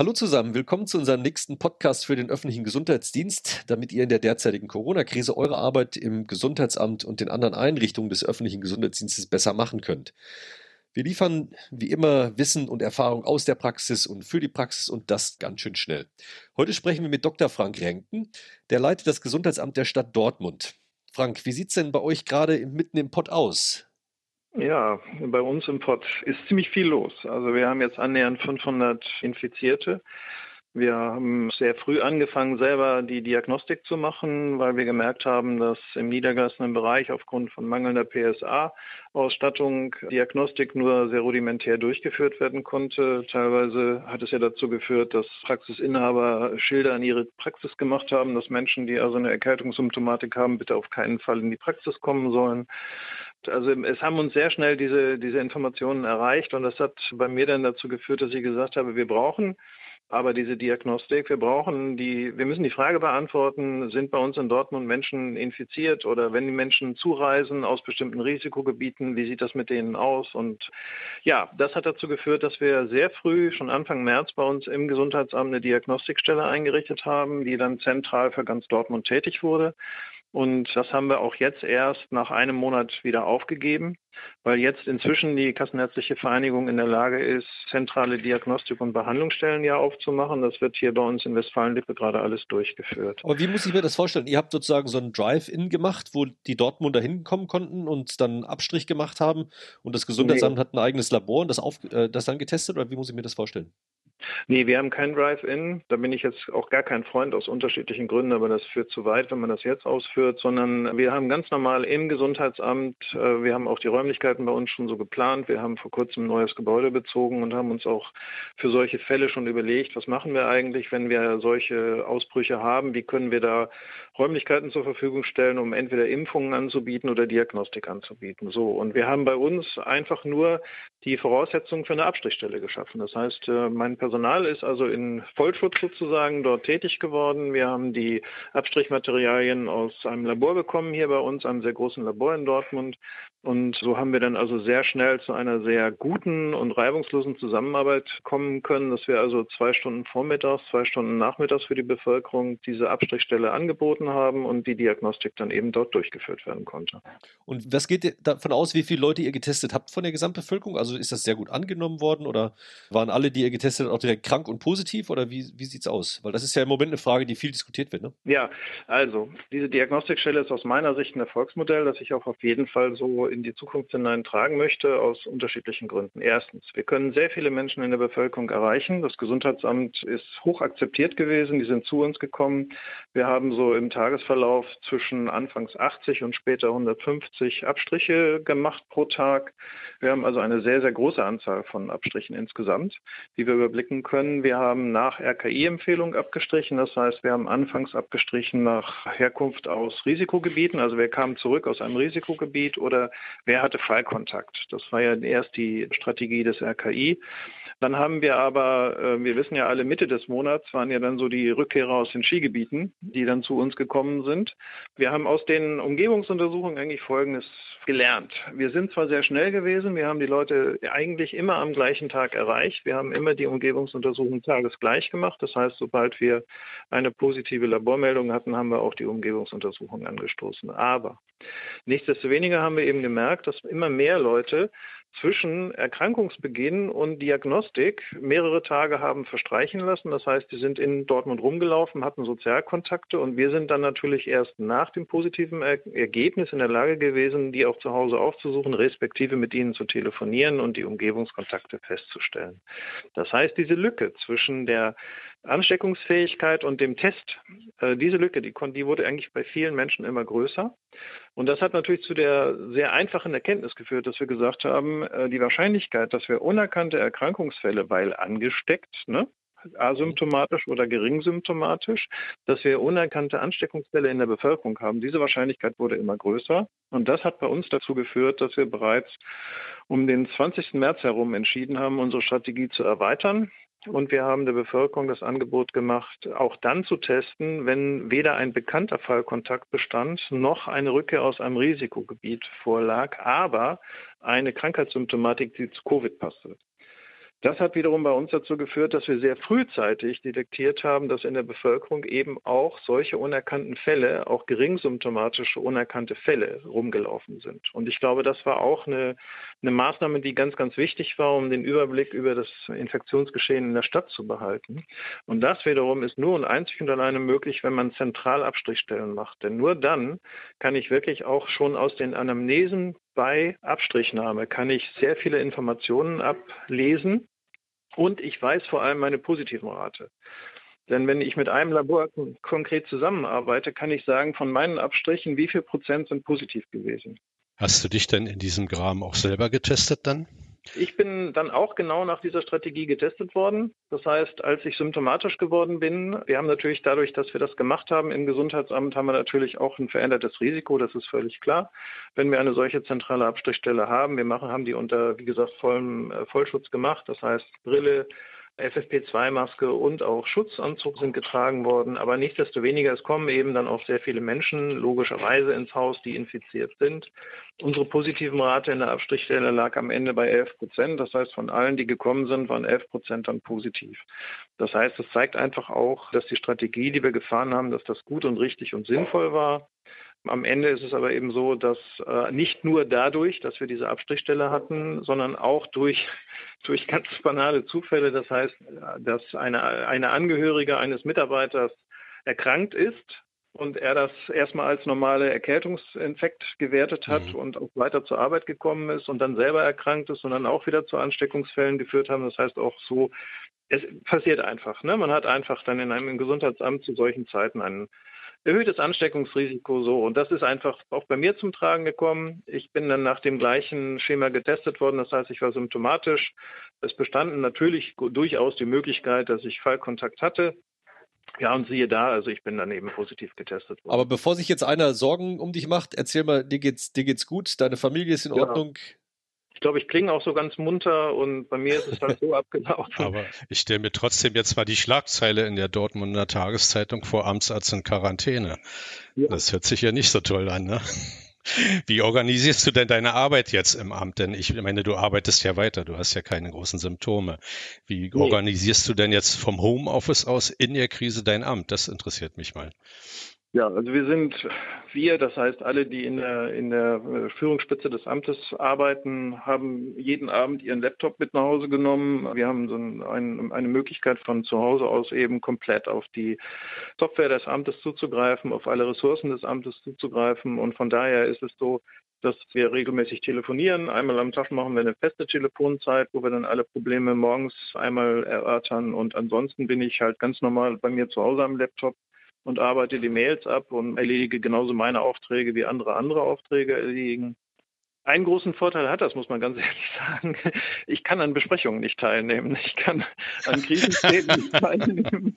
Hallo zusammen, willkommen zu unserem nächsten Podcast für den öffentlichen Gesundheitsdienst, damit ihr in der derzeitigen Corona-Krise eure Arbeit im Gesundheitsamt und den anderen Einrichtungen des öffentlichen Gesundheitsdienstes besser machen könnt. Wir liefern wie immer Wissen und Erfahrung aus der Praxis und für die Praxis und das ganz schön schnell. Heute sprechen wir mit Dr. Frank Renken, der leitet das Gesundheitsamt der Stadt Dortmund. Frank, wie sieht es denn bei euch gerade mitten im Pott aus? Ja, bei uns im Pott ist ziemlich viel los. Also wir haben jetzt annähernd 500 Infizierte. Wir haben sehr früh angefangen, selber die Diagnostik zu machen, weil wir gemerkt haben, dass im niedergelassenen Bereich aufgrund von mangelnder PSA-Ausstattung Diagnostik nur sehr rudimentär durchgeführt werden konnte. Teilweise hat es ja dazu geführt, dass Praxisinhaber Schilder an ihre Praxis gemacht haben, dass Menschen, die also eine Erkältungssymptomatik haben, bitte auf keinen Fall in die Praxis kommen sollen. Also es haben uns sehr schnell diese, diese Informationen erreicht und das hat bei mir dann dazu geführt, dass ich gesagt habe, wir brauchen aber diese Diagnostik, wir brauchen die, wir müssen die Frage beantworten, sind bei uns in Dortmund Menschen infiziert oder wenn die Menschen zureisen aus bestimmten Risikogebieten, wie sieht das mit denen aus? Und ja, das hat dazu geführt, dass wir sehr früh, schon Anfang März bei uns im Gesundheitsamt eine Diagnostikstelle eingerichtet haben, die dann zentral für ganz Dortmund tätig wurde. Und das haben wir auch jetzt erst nach einem Monat wieder aufgegeben, weil jetzt inzwischen die Kassenärztliche Vereinigung in der Lage ist, zentrale Diagnostik- und Behandlungsstellen ja aufzumachen. Das wird hier bei uns in Westfalen-Lippe gerade alles durchgeführt. Aber wie muss ich mir das vorstellen? Ihr habt sozusagen so ein Drive-In gemacht, wo die Dortmunder hinkommen konnten und dann Abstrich gemacht haben und das Gesundheitsamt nee. hat ein eigenes Labor und das, auf, äh, das dann getestet oder wie muss ich mir das vorstellen? Nee, wir haben kein Drive-In. Da bin ich jetzt auch gar kein Freund aus unterschiedlichen Gründen, aber das führt zu weit, wenn man das jetzt ausführt, sondern wir haben ganz normal im Gesundheitsamt, äh, wir haben auch die Räumlichkeiten bei uns schon so geplant. Wir haben vor kurzem ein neues Gebäude bezogen und haben uns auch für solche Fälle schon überlegt, was machen wir eigentlich, wenn wir solche Ausbrüche haben? Wie können wir da Räumlichkeiten zur Verfügung stellen, um entweder Impfungen anzubieten oder Diagnostik anzubieten? So. Und wir haben bei uns einfach nur die Voraussetzungen für eine Abstrichstelle geschaffen. Das heißt, äh, mein Personal ist also in Vollschutz sozusagen dort tätig geworden. Wir haben die Abstrichmaterialien aus einem Labor bekommen hier bei uns, einem sehr großen Labor in Dortmund. Und so haben wir dann also sehr schnell zu einer sehr guten und reibungslosen Zusammenarbeit kommen können, dass wir also zwei Stunden vormittags, zwei Stunden nachmittags für die Bevölkerung diese Abstrichstelle angeboten haben und die Diagnostik dann eben dort durchgeführt werden konnte. Und was geht davon aus, wie viele Leute ihr getestet habt von der Gesamtbevölkerung? Also ist das sehr gut angenommen worden oder waren alle, die ihr getestet habt, direkt krank und positiv oder wie, wie sieht es aus? Weil das ist ja im Moment eine Frage, die viel diskutiert wird. Ne? Ja, also diese Diagnostikstelle ist aus meiner Sicht ein Erfolgsmodell, das ich auch auf jeden Fall so in die Zukunft hinein tragen möchte, aus unterschiedlichen Gründen. Erstens, wir können sehr viele Menschen in der Bevölkerung erreichen. Das Gesundheitsamt ist hoch akzeptiert gewesen, die sind zu uns gekommen. Wir haben so im Tagesverlauf zwischen anfangs 80 und später 150 Abstriche gemacht pro Tag. Wir haben also eine sehr, sehr große Anzahl von Abstrichen insgesamt, die wir überblicken können. Wir haben nach RKI-Empfehlung abgestrichen, das heißt, wir haben anfangs abgestrichen nach Herkunft aus Risikogebieten, also wer kam zurück aus einem Risikogebiet oder wer hatte Fallkontakt. Das war ja erst die Strategie des RKI. Dann haben wir aber, äh, wir wissen ja alle, Mitte des Monats waren ja dann so die Rückkehrer aus den Skigebieten, die dann zu uns gekommen sind. Wir haben aus den Umgebungsuntersuchungen eigentlich Folgendes gelernt. Wir sind zwar sehr schnell gewesen, wir haben die Leute eigentlich immer am gleichen Tag erreicht. Wir haben immer die Umgebungsuntersuchungen tagesgleich gemacht. Das heißt, sobald wir eine positive Labormeldung hatten, haben wir auch die Umgebungsuntersuchung angestoßen. Aber nichtsdestoweniger haben wir eben gemerkt, dass immer mehr Leute zwischen Erkrankungsbeginn und Diagnostik mehrere Tage haben verstreichen lassen. Das heißt, die sind in Dortmund rumgelaufen, hatten Sozialkontakte und wir sind dann natürlich erst nach dem positiven Ergebnis in der Lage gewesen, die auch zu Hause aufzusuchen, respektive mit ihnen zu telefonieren und die Umgebungskontakte festzustellen. Das heißt, diese Lücke zwischen der Ansteckungsfähigkeit und dem Test, äh, diese Lücke, die, die wurde eigentlich bei vielen Menschen immer größer. Und das hat natürlich zu der sehr einfachen Erkenntnis geführt, dass wir gesagt haben, äh, die Wahrscheinlichkeit, dass wir unerkannte Erkrankungsfälle, weil angesteckt, ne, asymptomatisch oder geringsymptomatisch, dass wir unerkannte Ansteckungsfälle in der Bevölkerung haben. Diese Wahrscheinlichkeit wurde immer größer. Und das hat bei uns dazu geführt, dass wir bereits um den 20. März herum entschieden haben, unsere Strategie zu erweitern. Und wir haben der Bevölkerung das Angebot gemacht, auch dann zu testen, wenn weder ein bekannter Fallkontakt bestand, noch eine Rückkehr aus einem Risikogebiet vorlag, aber eine Krankheitssymptomatik, die zu Covid passte. Das hat wiederum bei uns dazu geführt, dass wir sehr frühzeitig detektiert haben, dass in der Bevölkerung eben auch solche unerkannten Fälle, auch geringsymptomatische unerkannte Fälle rumgelaufen sind. Und ich glaube, das war auch eine, eine Maßnahme, die ganz, ganz wichtig war, um den Überblick über das Infektionsgeschehen in der Stadt zu behalten. Und das wiederum ist nur und einzig und alleine möglich, wenn man zentral Abstrichstellen macht. Denn nur dann kann ich wirklich auch schon aus den Anamnesen bei Abstrichnahme kann ich sehr viele Informationen ablesen und ich weiß vor allem meine positiven Rate. Denn wenn ich mit einem Labor konkret zusammenarbeite, kann ich sagen, von meinen Abstrichen, wie viel Prozent sind positiv gewesen. Hast du dich denn in diesem Graben auch selber getestet dann? Ich bin dann auch genau nach dieser Strategie getestet worden. Das heißt, als ich symptomatisch geworden bin, wir haben natürlich dadurch, dass wir das gemacht haben im Gesundheitsamt, haben wir natürlich auch ein verändertes Risiko, das ist völlig klar. Wenn wir eine solche zentrale Abstrichstelle haben, wir machen, haben die unter, wie gesagt, vollem äh, Vollschutz gemacht, das heißt Brille, FFP2-Maske und auch Schutzanzug sind getragen worden. Aber nichtsdestoweniger, es kommen eben dann auch sehr viele Menschen logischerweise ins Haus, die infiziert sind. Unsere positiven Rate in der Abstrichstelle lag am Ende bei 11 Prozent. Das heißt, von allen, die gekommen sind, waren 11 Prozent dann positiv. Das heißt, es zeigt einfach auch, dass die Strategie, die wir gefahren haben, dass das gut und richtig und sinnvoll war. Am Ende ist es aber eben so, dass äh, nicht nur dadurch, dass wir diese Abstrichstelle hatten, sondern auch durch, durch ganz banale Zufälle, das heißt, dass eine, eine Angehörige eines Mitarbeiters erkrankt ist und er das erstmal als normale Erkältungsinfekt gewertet hat mhm. und auch weiter zur Arbeit gekommen ist und dann selber erkrankt ist und dann auch wieder zu Ansteckungsfällen geführt haben. Das heißt auch so, es passiert einfach. Ne? Man hat einfach dann in einem Gesundheitsamt zu solchen Zeiten einen erhöhtes Ansteckungsrisiko so. Und das ist einfach auch bei mir zum Tragen gekommen. Ich bin dann nach dem gleichen Schema getestet worden. Das heißt, ich war symptomatisch. Es bestanden natürlich durchaus die Möglichkeit, dass ich Fallkontakt hatte. Ja, und siehe da, also ich bin dann eben positiv getestet worden. Aber bevor sich jetzt einer Sorgen um dich macht, erzähl mal, dir geht's, dir geht's gut, deine Familie ist in ja. Ordnung, ich glaube, ich klinge auch so ganz munter und bei mir ist es halt so abgelaufen. Aber ich stelle mir trotzdem jetzt mal die Schlagzeile in der Dortmunder Tageszeitung vor Amtsarzt in Quarantäne. Ja. Das hört sich ja nicht so toll an, ne? Wie organisierst du denn deine Arbeit jetzt im Amt? Denn ich meine, du arbeitest ja weiter, du hast ja keine großen Symptome. Wie nee. organisierst du denn jetzt vom Homeoffice aus in der Krise dein Amt? Das interessiert mich mal. Ja, also wir sind wir, das heißt alle, die in der, in der äh, Führungsspitze des Amtes arbeiten, haben jeden Abend ihren Laptop mit nach Hause genommen. Wir haben so ein, eine Möglichkeit von zu Hause aus eben komplett auf die Software des Amtes zuzugreifen, auf alle Ressourcen des Amtes zuzugreifen. Und von daher ist es so, dass wir regelmäßig telefonieren. Einmal am Tag machen wir eine feste Telefonzeit, wo wir dann alle Probleme morgens einmal erörtern. Und ansonsten bin ich halt ganz normal bei mir zu Hause am Laptop und arbeite die Mails ab und erledige genauso meine Aufträge wie andere andere Aufträge erledigen. Einen großen Vorteil hat das, muss man ganz ehrlich sagen. Ich kann an Besprechungen nicht teilnehmen. Ich kann an Krisenstäben nicht teilnehmen.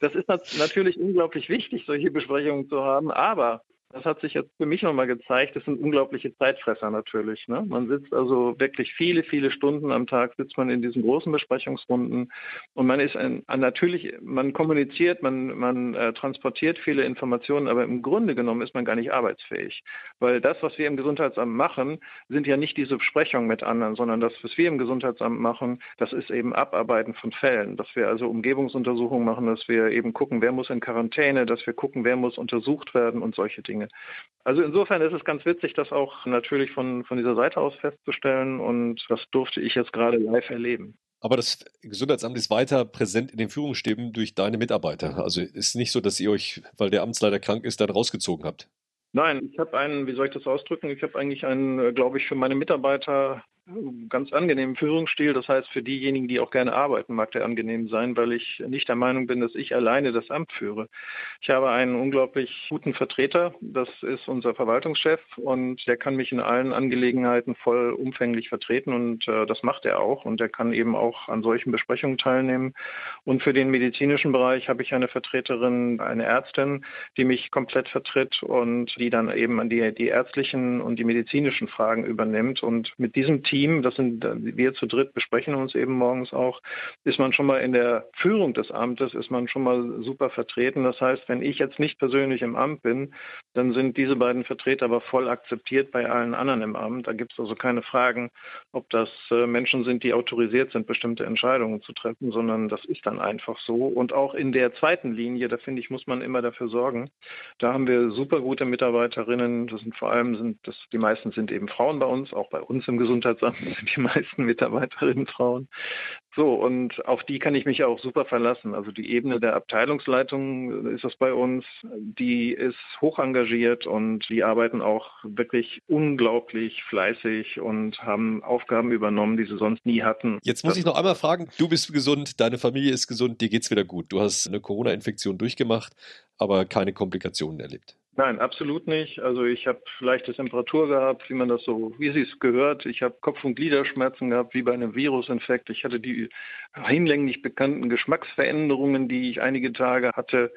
Das ist natürlich unglaublich wichtig, solche Besprechungen zu haben. Aber das hat sich jetzt für mich nochmal gezeigt. Das sind unglaubliche Zeitfresser natürlich. Ne? Man sitzt also wirklich viele, viele Stunden am Tag, sitzt man in diesen großen Besprechungsrunden und man ist ein, natürlich, man kommuniziert, man, man äh, transportiert viele Informationen, aber im Grunde genommen ist man gar nicht arbeitsfähig. Weil das, was wir im Gesundheitsamt machen, sind ja nicht diese Besprechungen mit anderen, sondern das, was wir im Gesundheitsamt machen, das ist eben Abarbeiten von Fällen. Dass wir also Umgebungsuntersuchungen machen, dass wir eben gucken, wer muss in Quarantäne, dass wir gucken, wer muss untersucht werden und solche Dinge. Dinge. Also insofern ist es ganz witzig, das auch natürlich von, von dieser Seite aus festzustellen und das durfte ich jetzt gerade live erleben. Aber das Gesundheitsamt ist weiter präsent in den Führungsstäben durch deine Mitarbeiter. Also ist nicht so, dass ihr euch, weil der Amtsleiter krank ist, dann rausgezogen habt. Nein, ich habe einen, wie soll ich das ausdrücken? Ich habe eigentlich einen, äh, glaube ich, für meine Mitarbeiter ganz angenehmen Führungsstil. Das heißt, für diejenigen, die auch gerne arbeiten, mag der angenehm sein, weil ich nicht der Meinung bin, dass ich alleine das Amt führe. Ich habe einen unglaublich guten Vertreter, das ist unser Verwaltungschef und der kann mich in allen Angelegenheiten vollumfänglich vertreten und äh, das macht er auch und er kann eben auch an solchen Besprechungen teilnehmen. Und für den medizinischen Bereich habe ich eine Vertreterin, eine Ärztin, die mich komplett vertritt und die dann eben an die, die ärztlichen und die medizinischen Fragen übernimmt und mit diesem Team, das sind wir zu dritt besprechen uns eben morgens auch, ist man schon mal in der Führung des Amtes, ist man schon mal super vertreten. Das heißt, wenn ich jetzt nicht persönlich im Amt bin, dann sind diese beiden Vertreter aber voll akzeptiert bei allen anderen im Amt. Da gibt es also keine Fragen, ob das äh, Menschen sind, die autorisiert sind, bestimmte Entscheidungen zu treffen, sondern das ist dann einfach so. Und auch in der zweiten Linie, da finde ich, muss man immer dafür sorgen. Da haben wir super gute Mitarbeiterinnen. Das sind vor allem sind das, die meisten sind eben Frauen bei uns, auch bei uns im Gesundheitsamt sind die meisten Mitarbeiterinnen Frauen. So, und auf die kann ich mich auch super verlassen. Also die Ebene der Abteilungsleitung ist das bei uns, die ist hoch engagiert und die arbeiten auch wirklich unglaublich fleißig und haben Aufgaben übernommen, die sie sonst nie hatten. Jetzt muss ich noch einmal fragen, du bist gesund, deine Familie ist gesund, dir geht's wieder gut. Du hast eine Corona-Infektion durchgemacht, aber keine Komplikationen erlebt. Nein, absolut nicht. Also ich habe leichte Temperatur gehabt, wie man das so, wie sie es gehört. Ich habe Kopf- und Gliederschmerzen gehabt, wie bei einem Virusinfekt. Ich hatte die hinlänglich bekannten Geschmacksveränderungen, die ich einige Tage hatte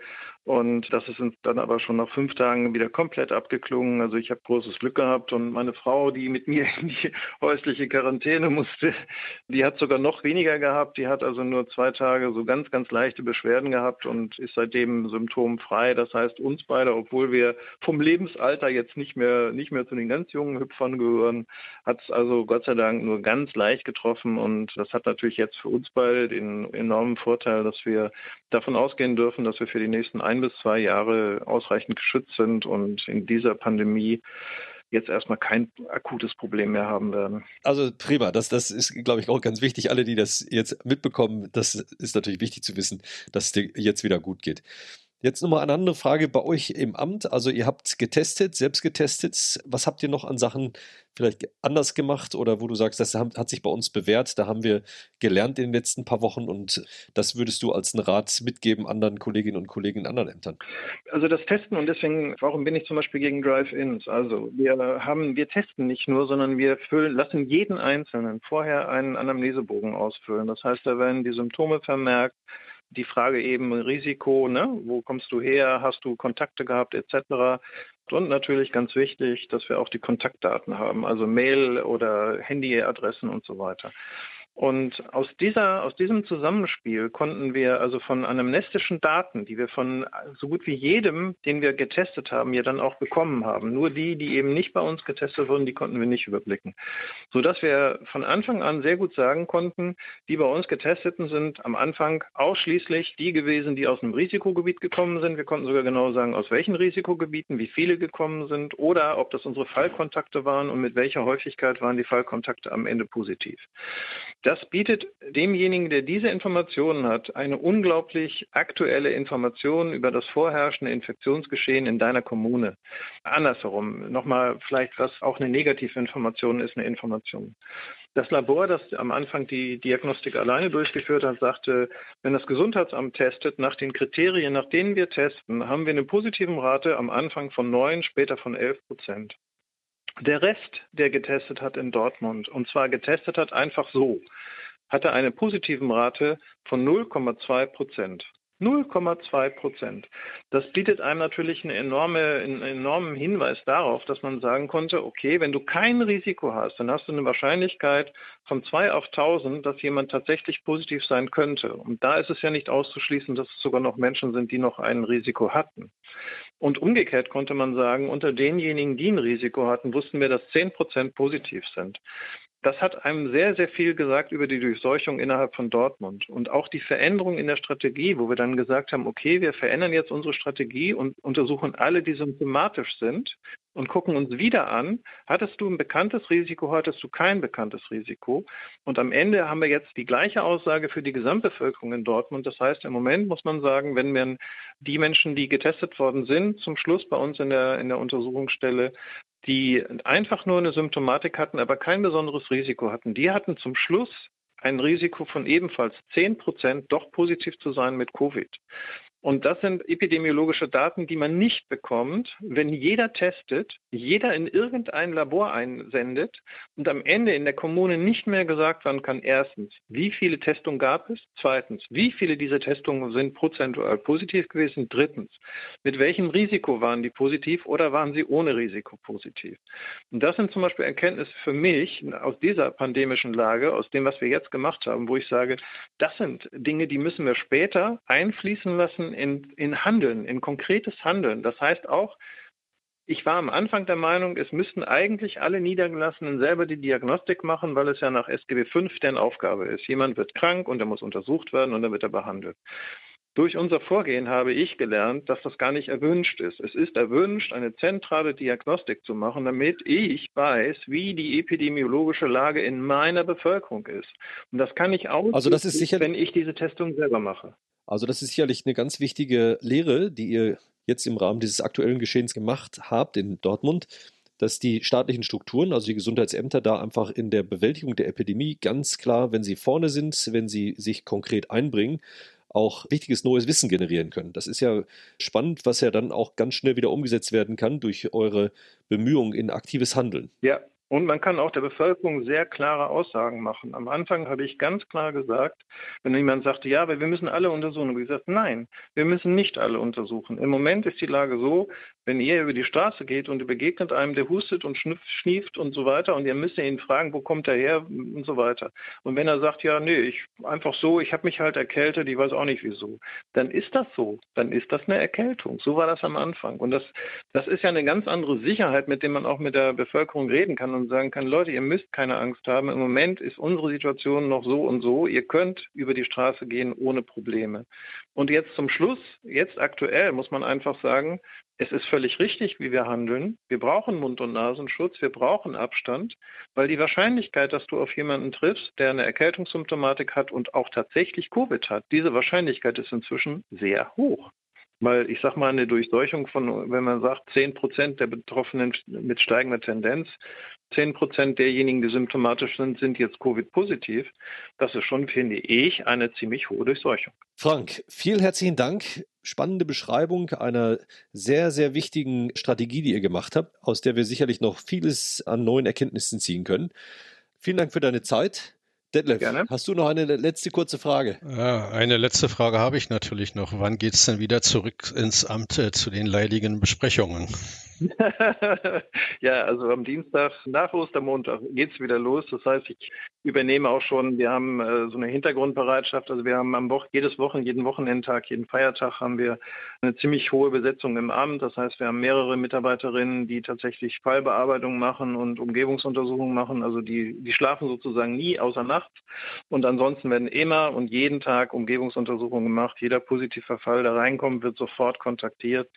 und das ist uns dann aber schon nach fünf Tagen wieder komplett abgeklungen. Also ich habe großes Glück gehabt und meine Frau, die mit mir in die häusliche Quarantäne musste, die hat sogar noch weniger gehabt. Die hat also nur zwei Tage so ganz, ganz leichte Beschwerden gehabt und ist seitdem symptomfrei. Das heißt, uns beide, obwohl wir vom Lebensalter jetzt nicht mehr, nicht mehr zu den ganz jungen Hüpfern gehören, hat es also Gott sei Dank nur ganz leicht getroffen. Und das hat natürlich jetzt für uns beide den enormen Vorteil, dass wir davon ausgehen dürfen, dass wir für die nächsten ein ein bis zwei Jahre ausreichend geschützt sind und in dieser Pandemie jetzt erstmal kein akutes Problem mehr haben werden. Also prima, das, das ist, glaube ich, auch ganz wichtig. Alle, die das jetzt mitbekommen, das ist natürlich wichtig zu wissen, dass es dir jetzt wieder gut geht. Jetzt nochmal eine andere Frage bei euch im Amt. Also ihr habt getestet, selbst getestet. Was habt ihr noch an Sachen vielleicht anders gemacht oder wo du sagst, das hat sich bei uns bewährt, da haben wir gelernt in den letzten paar Wochen und das würdest du als einen Rat mitgeben anderen Kolleginnen und Kollegen in anderen Ämtern? Also das Testen und deswegen, warum bin ich zum Beispiel gegen Drive-Ins? Also wir haben, wir testen nicht nur, sondern wir füllen, lassen jeden Einzelnen vorher einen Anamnesebogen ausfüllen. Das heißt, da werden die Symptome vermerkt, die Frage eben Risiko, ne? wo kommst du her, hast du Kontakte gehabt etc. Und natürlich ganz wichtig, dass wir auch die Kontaktdaten haben, also Mail oder Handyadressen und so weiter. Und aus, dieser, aus diesem Zusammenspiel konnten wir also von anamnestischen Daten, die wir von so gut wie jedem, den wir getestet haben, ja dann auch bekommen haben. Nur die, die eben nicht bei uns getestet wurden, die konnten wir nicht überblicken. Sodass wir von Anfang an sehr gut sagen konnten, die bei uns getesteten sind am Anfang ausschließlich die gewesen, die aus einem Risikogebiet gekommen sind. Wir konnten sogar genau sagen, aus welchen Risikogebieten, wie viele gekommen sind oder ob das unsere Fallkontakte waren und mit welcher Häufigkeit waren die Fallkontakte am Ende positiv. Das bietet demjenigen, der diese Informationen hat, eine unglaublich aktuelle Information über das vorherrschende Infektionsgeschehen in deiner Kommune. Andersherum, nochmal vielleicht, was auch eine negative Information ist, eine Information. Das Labor, das am Anfang die Diagnostik alleine durchgeführt hat, sagte, wenn das Gesundheitsamt testet, nach den Kriterien, nach denen wir testen, haben wir eine positive Rate am Anfang von 9, später von 11 Prozent. Der Rest, der getestet hat in Dortmund, und zwar getestet hat einfach so, hatte eine positiven Rate von 0,2 Prozent. 0,2 Prozent. Das bietet einem natürlich eine enorme, einen enormen Hinweis darauf, dass man sagen konnte, okay, wenn du kein Risiko hast, dann hast du eine Wahrscheinlichkeit von 2 auf 1000, dass jemand tatsächlich positiv sein könnte. Und da ist es ja nicht auszuschließen, dass es sogar noch Menschen sind, die noch ein Risiko hatten. Und umgekehrt konnte man sagen, unter denjenigen, die ein Risiko hatten, wussten wir, dass 10 Prozent positiv sind. Das hat einem sehr, sehr viel gesagt über die Durchseuchung innerhalb von Dortmund und auch die Veränderung in der Strategie, wo wir dann gesagt haben, okay, wir verändern jetzt unsere Strategie und untersuchen alle, die symptomatisch sind und gucken uns wieder an, hattest du ein bekanntes Risiko, hattest du kein bekanntes Risiko. Und am Ende haben wir jetzt die gleiche Aussage für die Gesamtbevölkerung in Dortmund. Das heißt, im Moment muss man sagen, wenn wir die Menschen, die getestet worden sind, zum Schluss bei uns in der, in der Untersuchungsstelle, die einfach nur eine Symptomatik hatten, aber kein besonderes Risiko hatten, die hatten zum Schluss ein Risiko von ebenfalls 10 Prozent doch positiv zu sein mit Covid. Und das sind epidemiologische Daten, die man nicht bekommt, wenn jeder testet, jeder in irgendein Labor einsendet und am Ende in der Kommune nicht mehr gesagt werden kann, erstens, wie viele Testungen gab es? Zweitens, wie viele dieser Testungen sind prozentual positiv gewesen? Drittens, mit welchem Risiko waren die positiv oder waren sie ohne Risiko positiv? Und das sind zum Beispiel Erkenntnisse für mich aus dieser pandemischen Lage, aus dem, was wir jetzt gemacht haben, wo ich sage, das sind Dinge, die müssen wir später einfließen lassen in, in Handeln, in konkretes Handeln. Das heißt auch, ich war am Anfang der Meinung, es müssten eigentlich alle Niedergelassenen selber die Diagnostik machen, weil es ja nach SGB V deren Aufgabe ist. Jemand wird krank und er muss untersucht werden und dann wird er behandelt. Durch unser Vorgehen habe ich gelernt, dass das gar nicht erwünscht ist. Es ist erwünscht, eine zentrale Diagnostik zu machen, damit ich weiß, wie die epidemiologische Lage in meiner Bevölkerung ist. Und das kann ich auch, also das ist sicher, wenn ich diese Testung selber mache. Also das ist sicherlich eine ganz wichtige Lehre, die ihr jetzt im Rahmen dieses aktuellen Geschehens gemacht habt in Dortmund, dass die staatlichen Strukturen, also die Gesundheitsämter, da einfach in der Bewältigung der Epidemie ganz klar, wenn sie vorne sind, wenn sie sich konkret einbringen, auch wichtiges neues Wissen generieren können. Das ist ja spannend, was ja dann auch ganz schnell wieder umgesetzt werden kann durch eure Bemühungen in aktives Handeln. Ja, und man kann auch der Bevölkerung sehr klare Aussagen machen. Am Anfang habe ich ganz klar gesagt, wenn jemand sagte, ja, aber wir müssen alle untersuchen, habe ich gesagt, nein, wir müssen nicht alle untersuchen. Im Moment ist die Lage so, wenn ihr über die Straße geht und ihr begegnet einem, der hustet und schnieft und so weiter und ihr müsst ihn fragen, wo kommt er her und so weiter. Und wenn er sagt, ja, nee, ich einfach so, ich habe mich halt erkältet, ich weiß auch nicht wieso, dann ist das so. Dann ist das eine Erkältung. So war das am Anfang. Und das, das ist ja eine ganz andere Sicherheit, mit der man auch mit der Bevölkerung reden kann und sagen kann, Leute, ihr müsst keine Angst haben. Im Moment ist unsere Situation noch so und so. Ihr könnt über die Straße gehen ohne Probleme. Und jetzt zum Schluss, jetzt aktuell muss man einfach sagen, es ist völlig richtig, wie wir handeln. Wir brauchen Mund- und Nasenschutz, wir brauchen Abstand, weil die Wahrscheinlichkeit, dass du auf jemanden triffst, der eine Erkältungssymptomatik hat und auch tatsächlich Covid hat, diese Wahrscheinlichkeit ist inzwischen sehr hoch. Weil ich sage mal, eine Durchseuchung von, wenn man sagt, 10 Prozent der Betroffenen mit steigender Tendenz, 10 Prozent derjenigen, die symptomatisch sind, sind jetzt Covid-positiv. Das ist schon, finde ich, eine ziemlich hohe Durchseuchung. Frank, vielen herzlichen Dank. Spannende Beschreibung einer sehr, sehr wichtigen Strategie, die ihr gemacht habt, aus der wir sicherlich noch vieles an neuen Erkenntnissen ziehen können. Vielen Dank für deine Zeit. Detlef, Gerne. hast du noch eine letzte kurze Frage? Ja, eine letzte Frage habe ich natürlich noch. Wann geht es denn wieder zurück ins Amt äh, zu den leidigen Besprechungen? ja, also am Dienstag nach Ostermontag geht es wieder los. Das heißt, ich übernehme auch schon, wir haben äh, so eine Hintergrundbereitschaft. Also wir haben am Wochen, jedes Wochen, jeden Wochenendtag, jeden Feiertag haben wir eine ziemlich hohe Besetzung im Amt. Das heißt, wir haben mehrere Mitarbeiterinnen, die tatsächlich Fallbearbeitung machen und Umgebungsuntersuchungen machen. Also die, die schlafen sozusagen nie außer nachts. Und ansonsten werden immer und jeden Tag Umgebungsuntersuchungen gemacht. Jeder positiver Fall, der reinkommt, wird sofort kontaktiert.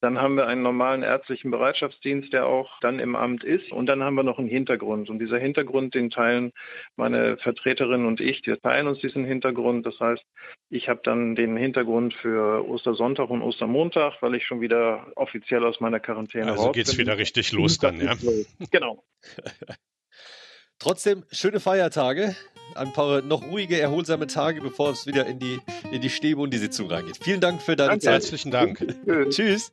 Dann haben wir einen normalen ärztlichen Bereitschaftsdienst, der auch dann im Amt ist. Und dann haben wir noch einen Hintergrund. Und dieser Hintergrund, den teilen meine Vertreterin und ich. Wir teilen uns diesen Hintergrund. Das heißt, ich habe dann den Hintergrund für Ostersonntag und Ostermontag, weil ich schon wieder offiziell aus meiner Quarantäne also raus geht's wieder richtig los dann, ja. Genau. Trotzdem schöne Feiertage, ein paar noch ruhige, erholsame Tage, bevor es wieder in die, in die Stäbe und die Sitzung reingeht. Vielen Dank für deine Danke. Zeit. Herzlichen Dank. Tschüss.